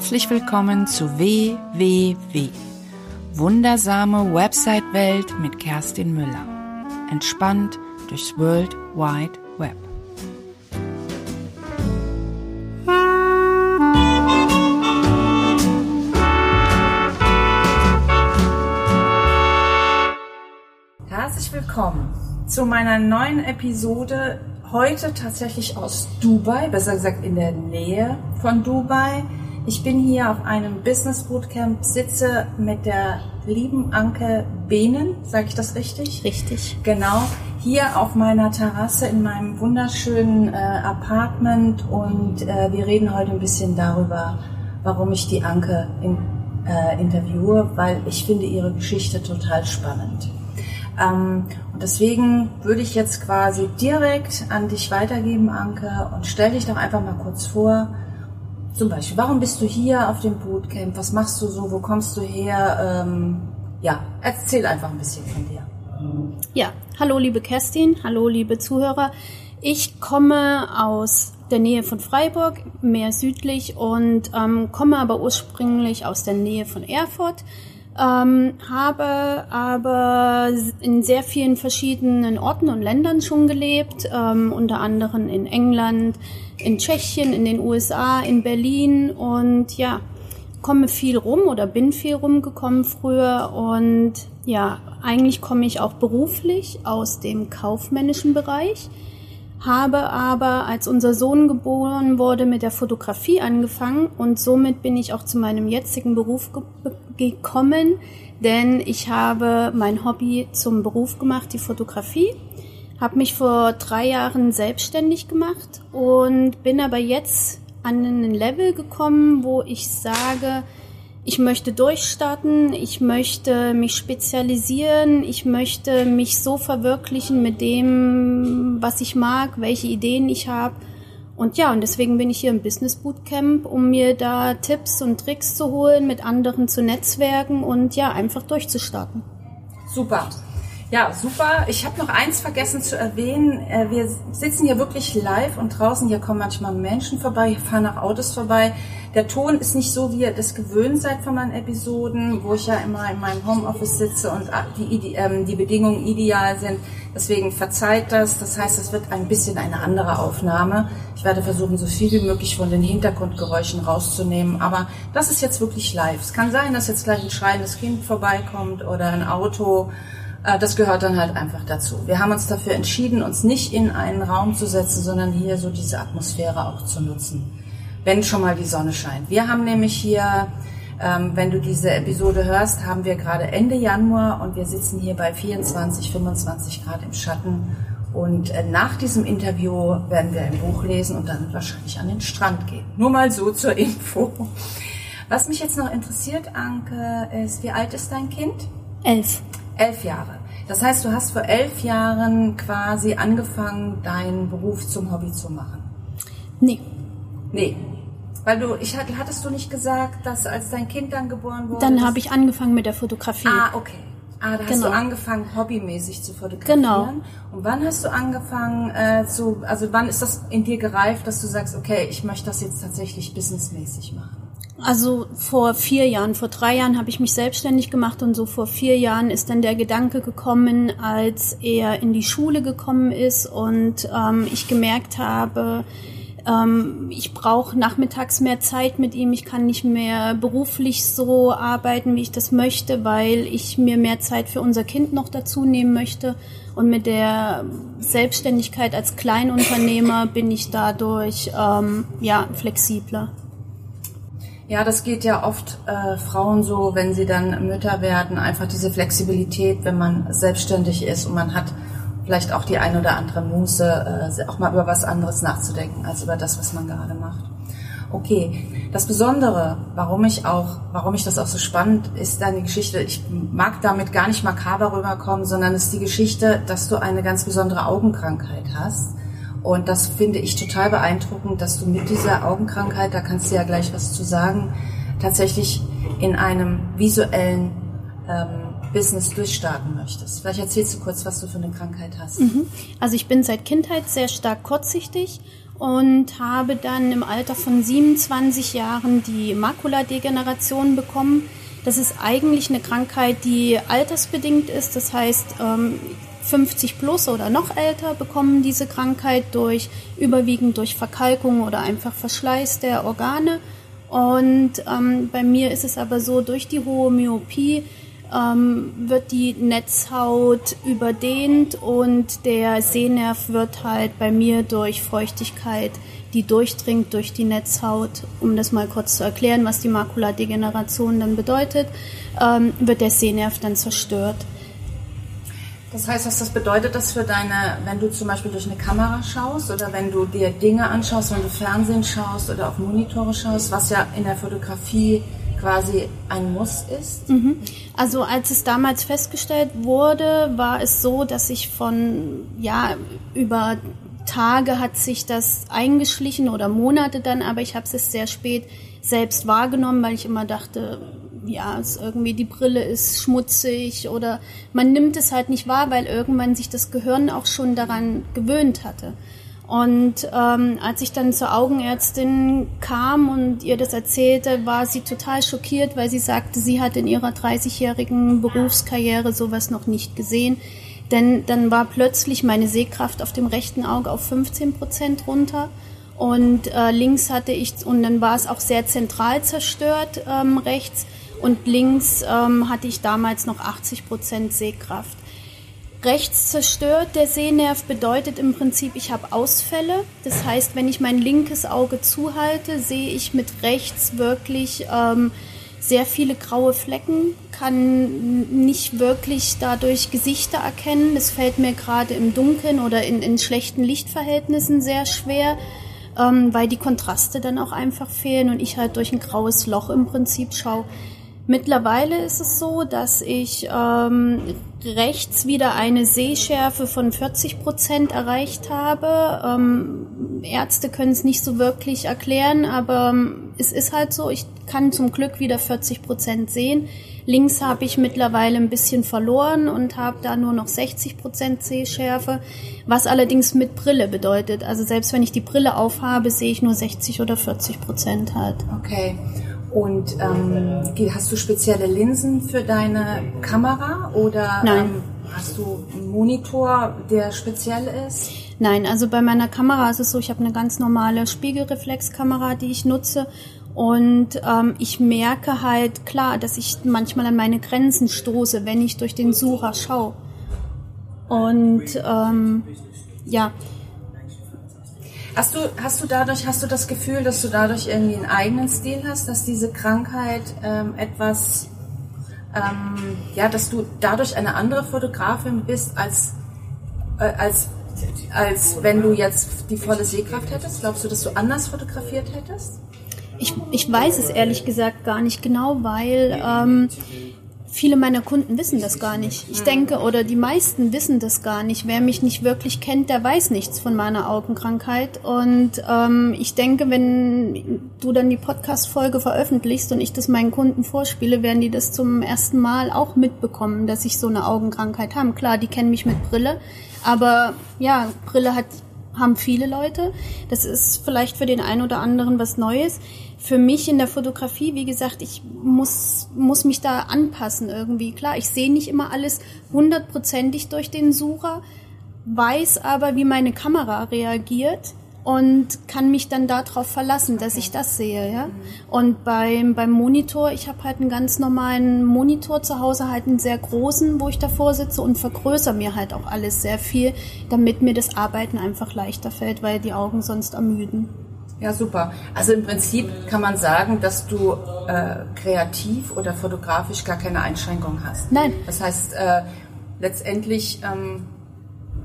Herzlich willkommen zu WWW. Wundersame Website-Welt mit Kerstin Müller. Entspannt durchs World Wide Web. Herzlich willkommen zu meiner neuen Episode. Heute tatsächlich aus Dubai, besser gesagt in der Nähe von Dubai. Ich bin hier auf einem Business Bootcamp, sitze mit der lieben Anke Behnen, sage ich das richtig? Richtig. Genau, hier auf meiner Terrasse in meinem wunderschönen äh, Apartment und äh, wir reden heute ein bisschen darüber, warum ich die Anke in, äh, interviewe, weil ich finde ihre Geschichte total spannend. Ähm, und deswegen würde ich jetzt quasi direkt an dich weitergeben, Anke, und stell dich doch einfach mal kurz vor, zum Beispiel, warum bist du hier auf dem Bootcamp? Was machst du so? Wo kommst du her? Ähm, ja, erzähl einfach ein bisschen von dir. Ja, hallo liebe Kerstin, hallo liebe Zuhörer. Ich komme aus der Nähe von Freiburg, mehr südlich und ähm, komme aber ursprünglich aus der Nähe von Erfurt. Ähm, habe aber in sehr vielen verschiedenen Orten und Ländern schon gelebt, ähm, unter anderem in England, in Tschechien, in den USA, in Berlin und ja, komme viel rum oder bin viel rumgekommen früher und ja, eigentlich komme ich auch beruflich aus dem kaufmännischen Bereich habe aber, als unser Sohn geboren wurde, mit der Fotografie angefangen und somit bin ich auch zu meinem jetzigen Beruf ge gekommen, denn ich habe mein Hobby zum Beruf gemacht, die Fotografie, habe mich vor drei Jahren selbstständig gemacht und bin aber jetzt an ein Level gekommen, wo ich sage, ich möchte durchstarten, ich möchte mich spezialisieren, ich möchte mich so verwirklichen mit dem, was ich mag, welche Ideen ich habe. Und ja, und deswegen bin ich hier im Business Bootcamp, um mir da Tipps und Tricks zu holen, mit anderen zu netzwerken und ja, einfach durchzustarten. Super. Ja, super. Ich habe noch eins vergessen zu erwähnen. Äh, wir sitzen hier wirklich live und draußen hier kommen manchmal Menschen vorbei, hier fahren auch Autos vorbei. Der Ton ist nicht so, wie ihr das gewöhnt seid von meinen Episoden, wo ich ja immer in meinem Homeoffice sitze und die, ähm, die Bedingungen ideal sind. Deswegen verzeiht das. Das heißt, es wird ein bisschen eine andere Aufnahme. Ich werde versuchen, so viel wie möglich von den Hintergrundgeräuschen rauszunehmen. Aber das ist jetzt wirklich live. Es kann sein, dass jetzt gleich ein schreiendes Kind vorbeikommt oder ein Auto das gehört dann halt einfach dazu. Wir haben uns dafür entschieden, uns nicht in einen Raum zu setzen, sondern hier so diese Atmosphäre auch zu nutzen, wenn schon mal die Sonne scheint. Wir haben nämlich hier, ähm, wenn du diese Episode hörst, haben wir gerade Ende Januar und wir sitzen hier bei 24, 25 Grad im Schatten. Und äh, nach diesem Interview werden wir ein Buch lesen und dann wahrscheinlich an den Strand gehen. Nur mal so zur Info. Was mich jetzt noch interessiert, Anke, ist, wie alt ist dein Kind? Elf. Elf Jahre. Das heißt, du hast vor elf Jahren quasi angefangen, deinen Beruf zum Hobby zu machen. Nee. Nee. Weil du, ich hattest du nicht gesagt, dass als dein Kind dann geboren wurde? Dann habe ich angefangen mit der Fotografie. Ah, okay. Ah, da hast Genau. du angefangen, hobbymäßig zu fotografieren. Genau. Und wann hast du angefangen äh, zu, also wann ist das in dir gereift, dass du sagst, okay, ich möchte das jetzt tatsächlich businessmäßig machen? Also vor vier Jahren, vor drei Jahren habe ich mich selbstständig gemacht und so vor vier Jahren ist dann der Gedanke gekommen, als er in die Schule gekommen ist und ähm, ich gemerkt habe, ähm, ich brauche nachmittags mehr Zeit mit ihm, ich kann nicht mehr beruflich so arbeiten, wie ich das möchte, weil ich mir mehr Zeit für unser Kind noch dazu nehmen möchte. Und mit der Selbstständigkeit als Kleinunternehmer bin ich dadurch ähm, ja flexibler. Ja, das geht ja oft äh, Frauen so, wenn sie dann Mütter werden, einfach diese Flexibilität, wenn man selbstständig ist und man hat vielleicht auch die ein oder andere Muße, äh, auch mal über was anderes nachzudenken, als über das, was man gerade macht. Okay, das Besondere, warum ich auch, warum ich das auch so spannend ist, deine Geschichte. Ich mag damit gar nicht makaber rüberkommen, sondern es ist die Geschichte, dass du eine ganz besondere Augenkrankheit hast. Und das finde ich total beeindruckend, dass du mit dieser Augenkrankheit, da kannst du ja gleich was zu sagen, tatsächlich in einem visuellen ähm, Business durchstarten möchtest. Vielleicht erzählst du kurz, was du für eine Krankheit hast. Mhm. Also ich bin seit Kindheit sehr stark kurzsichtig und habe dann im Alter von 27 Jahren die Makuladegeneration bekommen. Das ist eigentlich eine Krankheit, die altersbedingt ist. Das heißt, 50 ähm, plus oder noch älter bekommen diese Krankheit durch überwiegend durch Verkalkung oder einfach Verschleiß der Organe. Und ähm, bei mir ist es aber so, durch die hohe Myopie ähm, wird die Netzhaut überdehnt und der Sehnerv wird halt bei mir durch Feuchtigkeit, die durchdringt durch die Netzhaut, um das mal kurz zu erklären, was die Makuladegeneration dann bedeutet, ähm, wird der Sehnerv dann zerstört. Das heißt, was das bedeutet das für deine, wenn du zum Beispiel durch eine Kamera schaust oder wenn du dir Dinge anschaust, wenn du Fernsehen schaust oder auf Monitore schaust, was ja in der Fotografie quasi ein Muss ist? Mhm. Also als es damals festgestellt wurde, war es so, dass ich von, ja, über Tage hat sich das eingeschlichen oder Monate dann, aber ich habe es sehr spät selbst wahrgenommen, weil ich immer dachte, ja, es irgendwie die Brille ist schmutzig oder man nimmt es halt nicht wahr, weil irgendwann sich das Gehirn auch schon daran gewöhnt hatte. Und ähm, als ich dann zur Augenärztin kam und ihr das erzählte, war sie total schockiert, weil sie sagte, sie hat in ihrer 30-jährigen Berufskarriere sowas noch nicht gesehen. Denn dann war plötzlich meine Sehkraft auf dem rechten Auge auf 15 Prozent runter. Und äh, links hatte ich, und dann war es auch sehr zentral zerstört ähm, rechts. Und links ähm, hatte ich damals noch 80 Prozent Sehkraft. Rechts zerstört der Sehnerv bedeutet im Prinzip, ich habe Ausfälle. Das heißt, wenn ich mein linkes Auge zuhalte, sehe ich mit rechts wirklich ähm, sehr viele graue Flecken, kann nicht wirklich dadurch Gesichter erkennen. Das fällt mir gerade im Dunkeln oder in, in schlechten Lichtverhältnissen sehr schwer, ähm, weil die Kontraste dann auch einfach fehlen und ich halt durch ein graues Loch im Prinzip schaue. Mittlerweile ist es so, dass ich ähm, rechts wieder eine Sehschärfe von 40 Prozent erreicht habe. Ähm, Ärzte können es nicht so wirklich erklären, aber ähm, es ist halt so. Ich kann zum Glück wieder 40 Prozent sehen. Links habe ich mittlerweile ein bisschen verloren und habe da nur noch 60 Prozent Sehschärfe, was allerdings mit Brille bedeutet. Also selbst wenn ich die Brille aufhabe, sehe ich nur 60 oder 40 Prozent halt. Okay. Und ähm, hast du spezielle Linsen für deine Kamera oder ähm, hast du einen Monitor, der speziell ist? Nein, also bei meiner Kamera ist es so, ich habe eine ganz normale Spiegelreflexkamera, die ich nutze. Und ähm, ich merke halt klar, dass ich manchmal an meine Grenzen stoße, wenn ich durch den Sucher schaue. Und ähm, ja, Hast du, hast du dadurch, hast du das Gefühl, dass du dadurch irgendwie einen eigenen Stil hast, dass diese Krankheit ähm, etwas, ähm, ja, dass du dadurch eine andere Fotografin bist als, äh, als, als wenn du jetzt die volle Sehkraft hättest? Glaubst du, dass du anders fotografiert hättest? Ich, ich weiß es ehrlich gesagt gar nicht genau, weil ähm, viele meiner Kunden wissen das gar nicht. Ich denke, oder die meisten wissen das gar nicht. Wer mich nicht wirklich kennt, der weiß nichts von meiner Augenkrankheit. Und ähm, ich denke, wenn du dann die Podcast-Folge veröffentlichst und ich das meinen Kunden vorspiele, werden die das zum ersten Mal auch mitbekommen, dass ich so eine Augenkrankheit habe. Klar, die kennen mich mit Brille, aber ja, Brille hat haben viele Leute. Das ist vielleicht für den einen oder anderen was Neues für mich in der Fotografie, wie gesagt, ich muss, muss mich da anpassen irgendwie. Klar, ich sehe nicht immer alles hundertprozentig durch den Sucher, weiß aber, wie meine Kamera reagiert und kann mich dann darauf verlassen, dass ich das sehe, ja. Und beim, beim Monitor, ich habe halt einen ganz normalen Monitor zu Hause, halt einen sehr großen, wo ich davor sitze und vergrößere mir halt auch alles sehr viel, damit mir das Arbeiten einfach leichter fällt, weil die Augen sonst ermüden. Ja, super. Also im Prinzip kann man sagen, dass du äh, kreativ oder fotografisch gar keine Einschränkung hast. Nein. Das heißt, äh, letztendlich ähm,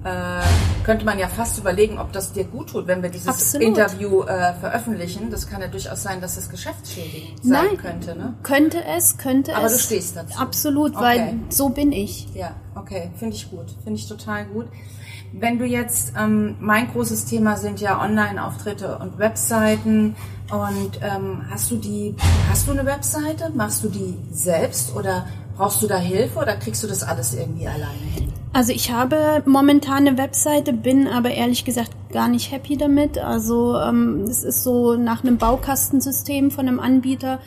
äh, könnte man ja fast überlegen, ob das dir gut tut, wenn wir dieses Absolut. Interview äh, veröffentlichen. Das kann ja durchaus sein, dass es geschäftsschädigend sein Nein. könnte. Ne? Könnte es, könnte Aber es. Aber du stehst dazu. Absolut, okay. weil so bin ich. Ja, okay, finde ich gut. Finde ich total gut. Wenn du jetzt, ähm, mein großes Thema sind ja Online-Auftritte und Webseiten. Und ähm, hast du die, hast du eine Webseite? Machst du die selbst oder Brauchst du da Hilfe oder kriegst du das alles irgendwie alleine hin? Also ich habe momentan eine Webseite, bin aber ehrlich gesagt gar nicht happy damit. Also ähm, es ist so nach einem Baukastensystem von einem Anbieter.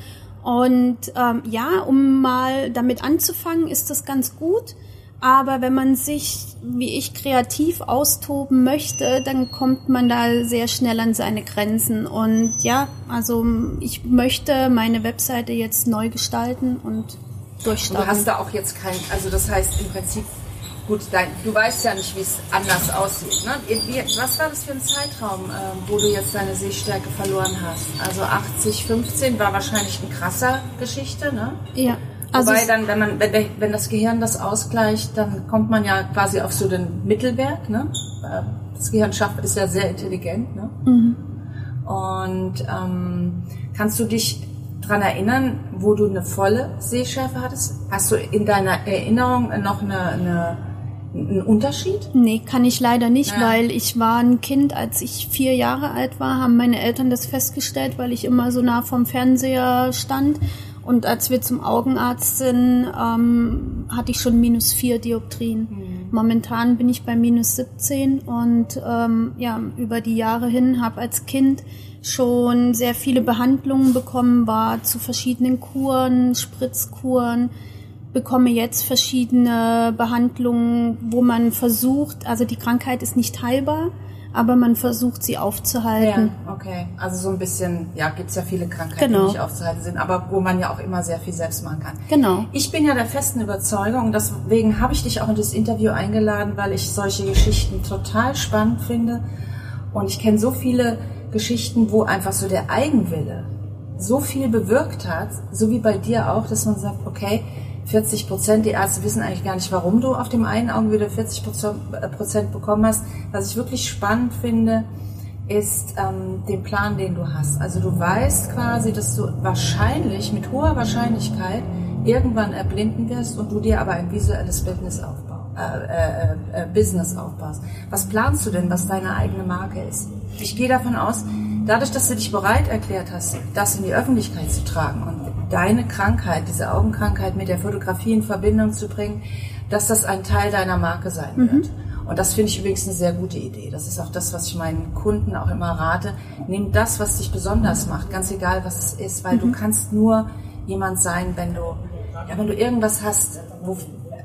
Und ähm, ja, um mal damit anzufangen, ist das ganz gut. Aber wenn man sich, wie ich, kreativ austoben möchte, dann kommt man da sehr schnell an seine Grenzen. Und ja, also ich möchte meine Webseite jetzt neu gestalten und durchstarten. Du hast da auch jetzt kein, also das heißt im Prinzip, gut, dein, du weißt ja nicht, wie es anders aussieht. Ne? Was war das für ein Zeitraum, äh, wo du jetzt deine Sehstärke verloren hast? Also 80, 15 war wahrscheinlich eine krasser Geschichte, ne? Ja. Also Wobei dann, wenn man, wenn, wenn das Gehirn das ausgleicht, dann kommt man ja quasi auf so den Mittelwert. Ne? Das Gehirn schafft, ist ja sehr intelligent. Ne? Mhm. Und ähm, kannst du dich dran erinnern, wo du eine volle Sehschärfe hattest? Hast du in deiner Erinnerung noch eine, eine einen Unterschied? Nee, kann ich leider nicht, ja. weil ich war ein Kind, als ich vier Jahre alt war, haben meine Eltern das festgestellt, weil ich immer so nah vom Fernseher stand und als wir zum Augenarzt sind, ähm, hatte ich schon minus vier Dioptrien. Mhm. Momentan bin ich bei minus 17 und ähm, ja, über die Jahre hin habe als Kind schon sehr viele Behandlungen bekommen, war zu verschiedenen Kuren, Spritzkuren, bekomme jetzt verschiedene Behandlungen, wo man versucht, also die Krankheit ist nicht heilbar, aber man versucht sie aufzuhalten. Ja, okay. Also so ein bisschen, ja, gibt es ja viele Krankheiten, genau. die nicht aufzuhalten sind, aber wo man ja auch immer sehr viel selbst machen kann. Genau. Ich bin ja der festen Überzeugung, deswegen habe ich dich auch in das Interview eingeladen, weil ich solche Geschichten total spannend finde. Und ich kenne so viele Geschichten, wo einfach so der Eigenwille so viel bewirkt hat, so wie bei dir auch, dass man sagt, okay, 40 Prozent. Die Ärzte wissen eigentlich gar nicht, warum du auf dem einen Auge wieder 40 äh, Prozent bekommen hast. Was ich wirklich spannend finde, ist ähm, den Plan, den du hast. Also du weißt quasi, dass du wahrscheinlich mit hoher Wahrscheinlichkeit irgendwann erblinden wirst und du dir aber ein visuelles Bildnis aufbaust, äh, äh, äh, Business aufbaust. Was planst du denn, was deine eigene Marke ist? Ich gehe davon aus, dadurch, dass du dich bereit erklärt hast, das in die Öffentlichkeit zu tragen und deine Krankheit, diese Augenkrankheit mit der Fotografie in Verbindung zu bringen, dass das ein Teil deiner Marke sein mhm. wird. Und das finde ich übrigens eine sehr gute Idee. Das ist auch das, was ich meinen Kunden auch immer rate. Nimm das, was dich besonders macht, ganz egal, was es ist, weil mhm. du kannst nur jemand sein, wenn du, ja, wenn du irgendwas hast, wo,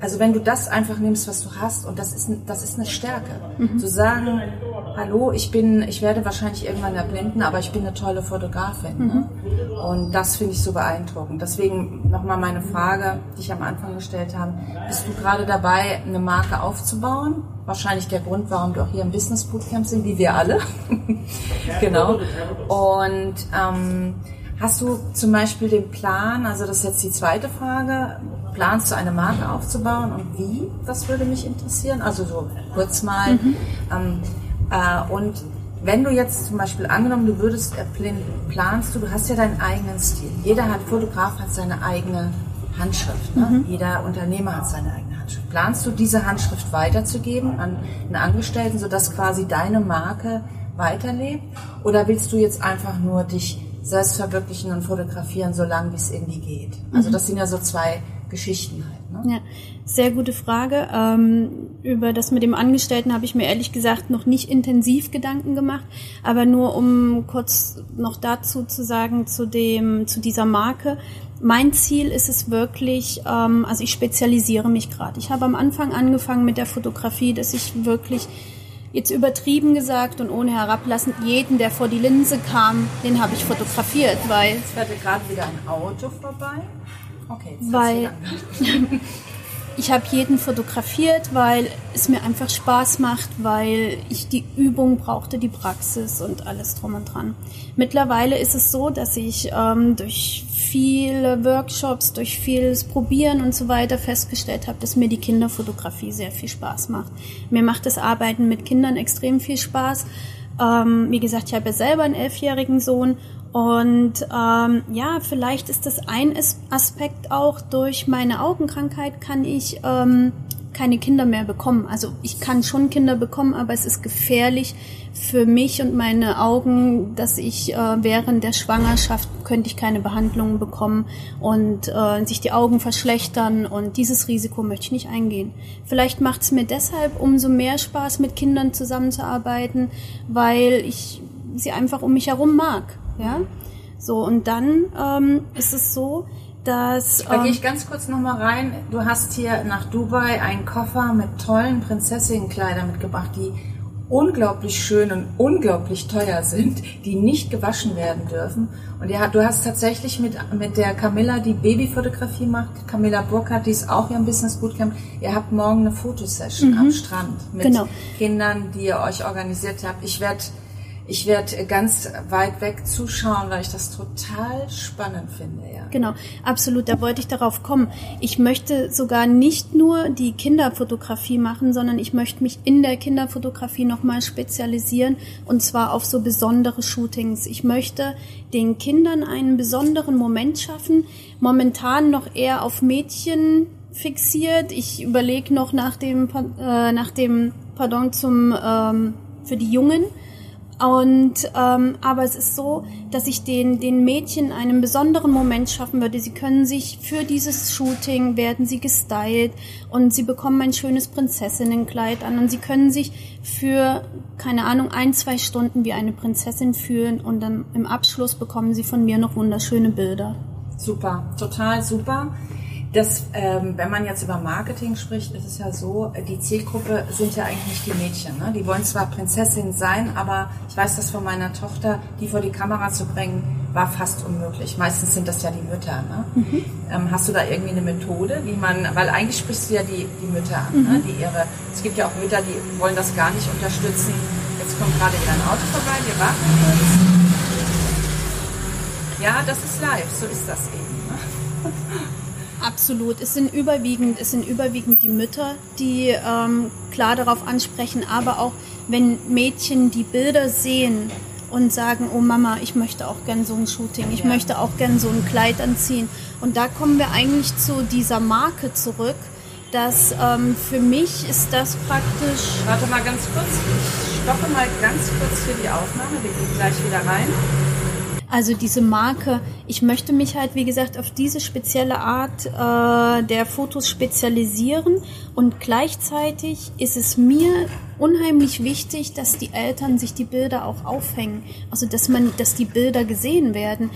also wenn du das einfach nimmst, was du hast, und das ist, das ist eine Stärke. Mhm. Zu sagen, hallo, ich bin, ich werde wahrscheinlich irgendwann erblinden, aber ich bin eine tolle Fotografin. Ne? Mhm. Ne? Und das finde ich so beeindruckend. Deswegen nochmal meine Frage, die ich am Anfang gestellt habe. Bist du gerade dabei, eine Marke aufzubauen? Wahrscheinlich der Grund, warum du auch hier im Business Bootcamp sind, wie wir alle. genau. Und ähm, hast du zum Beispiel den Plan, also das ist jetzt die zweite Frage, planst du eine Marke aufzubauen und wie? Das würde mich interessieren. Also so kurz mal. Mhm. Ähm, äh, und wenn du jetzt zum Beispiel angenommen, du würdest planst du, du hast ja deinen eigenen Stil. Jeder hat, Fotograf hat seine eigene Handschrift. Ne? Mhm. Jeder Unternehmer hat seine eigene Handschrift. Planst du diese Handschrift weiterzugeben an einen Angestellten, sodass quasi deine Marke weiterlebt? Oder willst du jetzt einfach nur dich selbst verwirklichen und fotografieren, solange wie es irgendwie geht? Also mhm. das sind ja so zwei Geschichten halt. Ne? Ja, sehr gute Frage. Ähm, über das mit dem Angestellten habe ich mir ehrlich gesagt noch nicht intensiv Gedanken gemacht, aber nur um kurz noch dazu zu sagen zu dem zu dieser Marke. Mein Ziel ist es wirklich, ähm, also ich spezialisiere mich gerade. Ich habe am Anfang angefangen mit der Fotografie, dass ich wirklich jetzt übertrieben gesagt und ohne herablassend, jeden, der vor die Linse kam, den habe ich fotografiert, weil... Es fährt gerade wieder ein Auto vorbei. Okay, weil ich habe jeden fotografiert, weil es mir einfach Spaß macht, weil ich die Übung brauchte, die Praxis und alles drum und dran. Mittlerweile ist es so, dass ich ähm, durch viele Workshops, durch vieles Probieren und so weiter festgestellt habe, dass mir die Kinderfotografie sehr viel Spaß macht. Mir macht das Arbeiten mit Kindern extrem viel Spaß. Ähm, wie gesagt, ich habe ja selber einen elfjährigen Sohn und ähm, ja, vielleicht ist das ein Aspekt auch durch meine Augenkrankheit kann ich ähm, keine Kinder mehr bekommen. Also ich kann schon Kinder bekommen, aber es ist gefährlich für mich und meine Augen, dass ich äh, während der Schwangerschaft könnte ich keine Behandlungen bekommen und äh, sich die Augen verschlechtern und dieses Risiko möchte ich nicht eingehen. Vielleicht macht es mir deshalb umso mehr Spaß, mit Kindern zusammenzuarbeiten, weil ich sie einfach um mich herum mag. Ja, so und dann ähm, ist es so, dass. Da gehe ich ähm, ganz kurz nochmal rein. Du hast hier nach Dubai einen Koffer mit tollen Prinzessinnenkleidern mitgebracht, die unglaublich schön und unglaublich teuer sind, die nicht gewaschen werden dürfen. Und ja, du hast tatsächlich mit, mit der Camilla, die Babyfotografie macht, Camilla Burkhardt, die ist auch hier im Business Bootcamp, ihr habt morgen eine Fotosession mhm. am Strand mit genau. Kindern, die ihr euch organisiert habt. Ich werde ich werde ganz weit weg zuschauen, weil ich das total spannend finde. Ja. Genau, absolut. Da wollte ich darauf kommen. Ich möchte sogar nicht nur die Kinderfotografie machen, sondern ich möchte mich in der Kinderfotografie nochmal spezialisieren und zwar auf so besondere Shootings. Ich möchte den Kindern einen besonderen Moment schaffen. Momentan noch eher auf Mädchen fixiert. Ich überlege noch nach dem, äh, nach dem Pardon zum ähm, für die Jungen und ähm, aber es ist so, dass ich den den Mädchen einen besonderen Moment schaffen würde. Sie können sich für dieses Shooting werden sie gestylt und sie bekommen ein schönes Prinzessinnenkleid an und sie können sich für keine Ahnung ein zwei Stunden wie eine Prinzessin fühlen und dann im Abschluss bekommen sie von mir noch wunderschöne Bilder. Super, total super. Das, ähm, wenn man jetzt über Marketing spricht, ist es ja so, die Zielgruppe sind ja eigentlich nicht die Mädchen. Ne? Die wollen zwar Prinzessin sein, aber ich weiß das von meiner Tochter, die vor die Kamera zu bringen, war fast unmöglich. Meistens sind das ja die Mütter. Ne? Mhm. Ähm, hast du da irgendwie eine Methode, wie man, weil eigentlich sprichst du ja die, die Mütter an, ne? mhm. ne? die ihre, es gibt ja auch Mütter, die wollen das gar nicht unterstützen. Jetzt kommt gerade wieder ein Auto vorbei, wir warten. Ja, das ist live, so ist das eben. Ne? Absolut. Es sind überwiegend, es sind überwiegend die Mütter, die ähm, klar darauf ansprechen, aber auch wenn Mädchen die Bilder sehen und sagen, oh Mama, ich möchte auch gern so ein Shooting, ich ja. möchte auch gern so ein Kleid anziehen. Und da kommen wir eigentlich zu dieser Marke zurück, dass ähm, für mich ist das praktisch. Warte mal ganz kurz, ich stoppe mal ganz kurz für die Aufnahme, wir gehen gleich wieder rein. Also diese Marke, ich möchte mich halt, wie gesagt, auf diese spezielle Art äh, der Fotos spezialisieren und gleichzeitig ist es mir unheimlich wichtig, dass die Eltern sich die Bilder auch aufhängen. Also dass man, dass die Bilder gesehen werden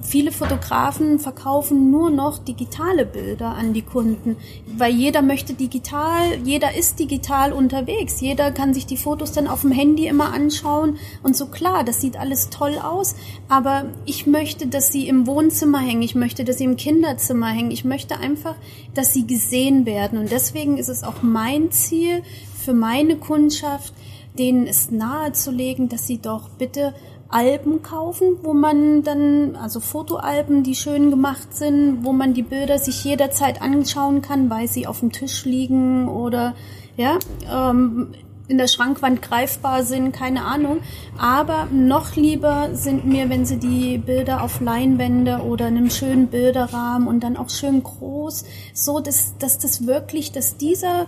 viele Fotografen verkaufen nur noch digitale Bilder an die Kunden, weil jeder möchte digital, jeder ist digital unterwegs, jeder kann sich die Fotos dann auf dem Handy immer anschauen und so klar, das sieht alles toll aus, aber ich möchte, dass sie im Wohnzimmer hängen, ich möchte, dass sie im Kinderzimmer hängen, ich möchte einfach, dass sie gesehen werden. Und deswegen ist es auch mein Ziel für meine Kundschaft, denen es nahezulegen, dass sie doch bitte Alben kaufen, wo man dann, also Fotoalben, die schön gemacht sind, wo man die Bilder sich jederzeit anschauen kann, weil sie auf dem Tisch liegen oder ja, ähm, in der Schrankwand greifbar sind, keine Ahnung. Aber noch lieber sind mir, wenn sie die Bilder auf Leinwände oder in einem schönen Bilderrahmen und dann auch schön groß, so dass, dass das wirklich, dass dieser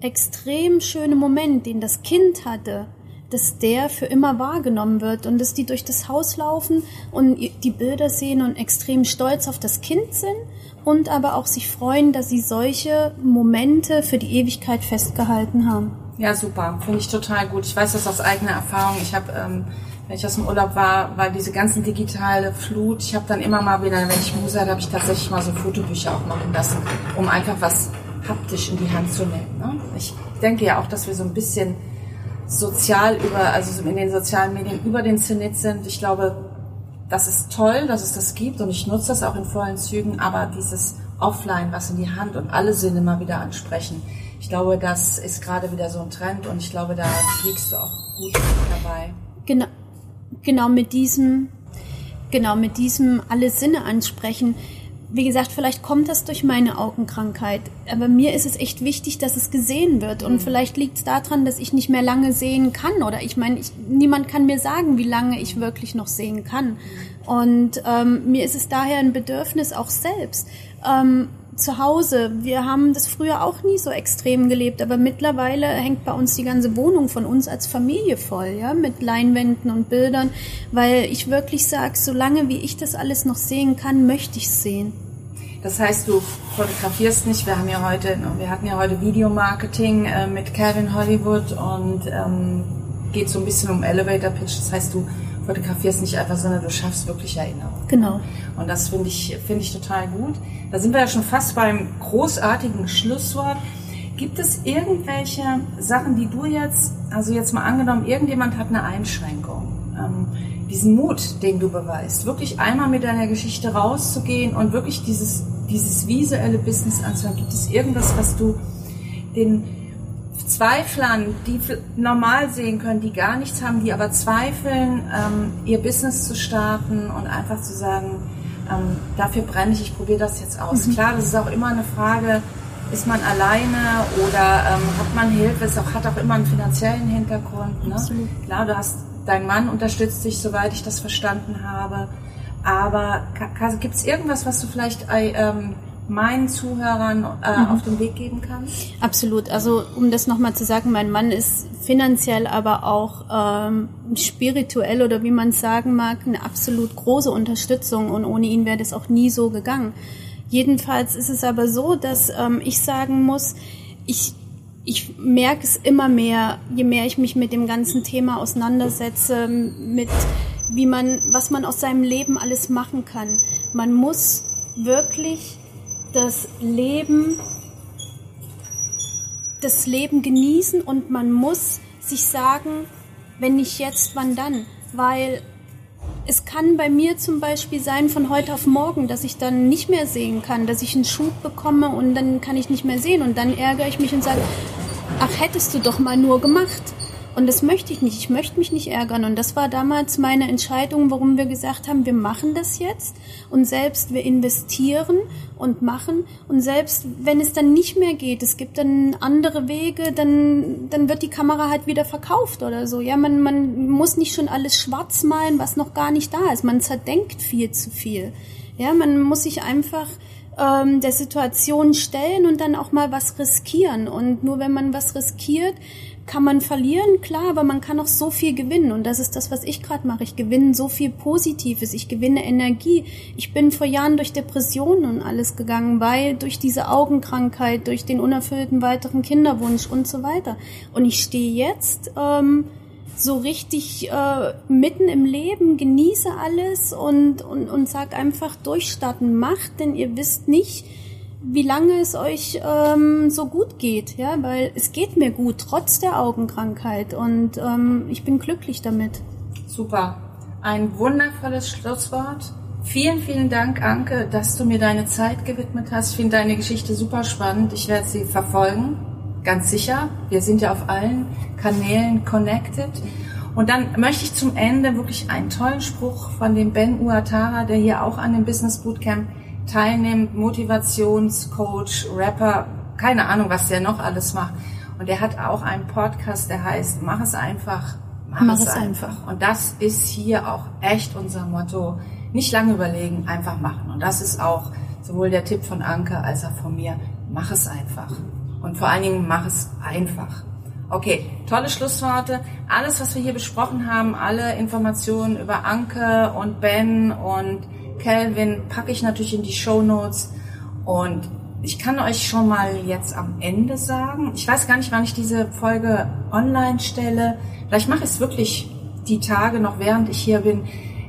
extrem schöne Moment, den das Kind hatte, dass der für immer wahrgenommen wird und dass die durch das Haus laufen und die Bilder sehen und extrem stolz auf das Kind sind und aber auch sich freuen, dass sie solche Momente für die Ewigkeit festgehalten haben. Ja, super. Finde ich total gut. Ich weiß das aus eigener Erfahrung. Ich habe, ähm, wenn ich aus dem Urlaub war, war diese ganzen digitale Flut. Ich habe dann immer mal wieder, wenn ich Muse hatte, habe ich tatsächlich mal so Fotobücher auch machen lassen, um einfach was haptisch in die Hand zu nehmen. Ne? Ich denke ja auch, dass wir so ein bisschen sozial über, also in den sozialen Medien über den Zenit sind. Ich glaube, das ist toll, dass es das gibt und ich nutze das auch in vollen Zügen, aber dieses Offline, was in die Hand und alle Sinne mal wieder ansprechen, ich glaube, das ist gerade wieder so ein Trend und ich glaube, da fliegst du auch gut dabei. Genau, genau mit diesem, genau mit diesem alle Sinne ansprechen wie gesagt, vielleicht kommt das durch meine Augenkrankheit, aber mir ist es echt wichtig, dass es gesehen wird. Und mhm. vielleicht liegt es daran, dass ich nicht mehr lange sehen kann. Oder ich meine, ich, niemand kann mir sagen, wie lange ich wirklich noch sehen kann. Und ähm, mir ist es daher ein Bedürfnis auch selbst. Ähm, zu Hause. Wir haben das früher auch nie so extrem gelebt, aber mittlerweile hängt bei uns die ganze Wohnung von uns als Familie voll, ja, mit Leinwänden und Bildern, weil ich wirklich sage, solange wie ich das alles noch sehen kann, möchte ich es sehen. Das heißt, du fotografierst nicht. Wir haben ja heute, wir hatten ja heute Videomarketing äh, mit Calvin Hollywood und ähm, geht so ein bisschen um Elevator Pitch. Das heißt, du fotografierst nicht einfach, sondern du schaffst wirklich Erinnerungen. Genau. Und das finde ich, finde ich total gut. Da sind wir ja schon fast beim großartigen Schlusswort. Gibt es irgendwelche Sachen, die du jetzt, also jetzt mal angenommen, irgendjemand hat eine Einschränkung, ähm, diesen Mut, den du beweist, wirklich einmal mit deiner Geschichte rauszugehen und wirklich dieses dieses visuelle Business anzuhören? Gibt es irgendwas, was du den Zweiflern, die normal sehen können, die gar nichts haben, die aber zweifeln, ähm, ihr Business zu starten und einfach zu sagen, ähm, dafür brenne ich, ich probiere das jetzt aus. Mhm. Klar, das ist auch immer eine Frage, ist man alleine oder ähm, hat man Hilfe? Es auch, hat auch immer einen finanziellen Hintergrund. Ne? Klar, du hast, dein Mann unterstützt dich, soweit ich das verstanden habe. Aber gibt es irgendwas, was du vielleicht äh, ähm, meinen Zuhörern äh, mhm. auf den Weg geben kannst? Absolut. Also um das nochmal zu sagen, mein Mann ist finanziell, aber auch ähm, spirituell oder wie man sagen mag, eine absolut große Unterstützung und ohne ihn wäre das auch nie so gegangen. Jedenfalls ist es aber so, dass ähm, ich sagen muss, ich ich merke es immer mehr, je mehr ich mich mit dem ganzen Thema auseinandersetze, mit wie man, was man aus seinem Leben alles machen kann. Man muss wirklich das Leben, das Leben genießen und man muss sich sagen, wenn nicht jetzt, wann dann? Weil es kann bei mir zum Beispiel sein von heute auf morgen, dass ich dann nicht mehr sehen kann, dass ich einen Schub bekomme und dann kann ich nicht mehr sehen und dann ärgere ich mich und sage, ach hättest du doch mal nur gemacht. Und das möchte ich nicht. Ich möchte mich nicht ärgern. Und das war damals meine Entscheidung, warum wir gesagt haben, wir machen das jetzt. Und selbst wir investieren und machen. Und selbst wenn es dann nicht mehr geht, es gibt dann andere Wege, dann, dann wird die Kamera halt wieder verkauft oder so. Ja, man, man muss nicht schon alles schwarz malen, was noch gar nicht da ist. Man zerdenkt viel zu viel. Ja, man muss sich einfach ähm, der Situation stellen und dann auch mal was riskieren. Und nur wenn man was riskiert, kann man verlieren, klar, aber man kann auch so viel gewinnen. Und das ist das, was ich gerade mache. Ich gewinne so viel Positives, ich gewinne Energie. Ich bin vor Jahren durch Depressionen und alles gegangen, weil durch diese Augenkrankheit, durch den unerfüllten weiteren Kinderwunsch und so weiter. Und ich stehe jetzt ähm, so richtig äh, mitten im Leben, genieße alles und, und, und sag einfach durchstarten, macht, denn ihr wisst nicht, wie lange es euch ähm, so gut geht, ja, weil es geht mir gut trotz der Augenkrankheit und ähm, ich bin glücklich damit. Super, ein wundervolles Schlusswort. Vielen, vielen Dank, Anke, dass du mir deine Zeit gewidmet hast. Ich finde deine Geschichte super spannend. Ich werde sie verfolgen, ganz sicher. Wir sind ja auf allen Kanälen connected. Und dann möchte ich zum Ende wirklich einen tollen Spruch von dem Ben Uatara, der hier auch an dem Business Bootcamp teilnimmt, Motivationscoach, Rapper, keine Ahnung, was der noch alles macht. Und der hat auch einen Podcast, der heißt Mach es einfach, mach, mach es, einfach. einfach. Und das ist hier auch echt unser Motto. Nicht lange überlegen, einfach machen. Und das ist auch sowohl der Tipp von Anke als auch von mir. Mach es einfach. Und vor allen Dingen mach es einfach. Okay, tolle Schlussworte. Alles, was wir hier besprochen haben, alle Informationen über Anke und Ben und Calvin packe ich natürlich in die Show Notes und ich kann euch schon mal jetzt am Ende sagen, ich weiß gar nicht, wann ich diese Folge online stelle. Vielleicht mache ich es wirklich die Tage noch, während ich hier bin.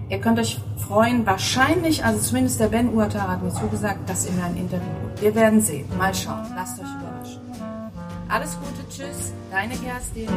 Ihr könnt euch freuen, wahrscheinlich, also zumindest der Ben Urta hat mir zugesagt, dass mir ein Interview Wir werden sehen. Mal schauen. Lasst euch überraschen. Alles Gute, tschüss. Deine Kerstin.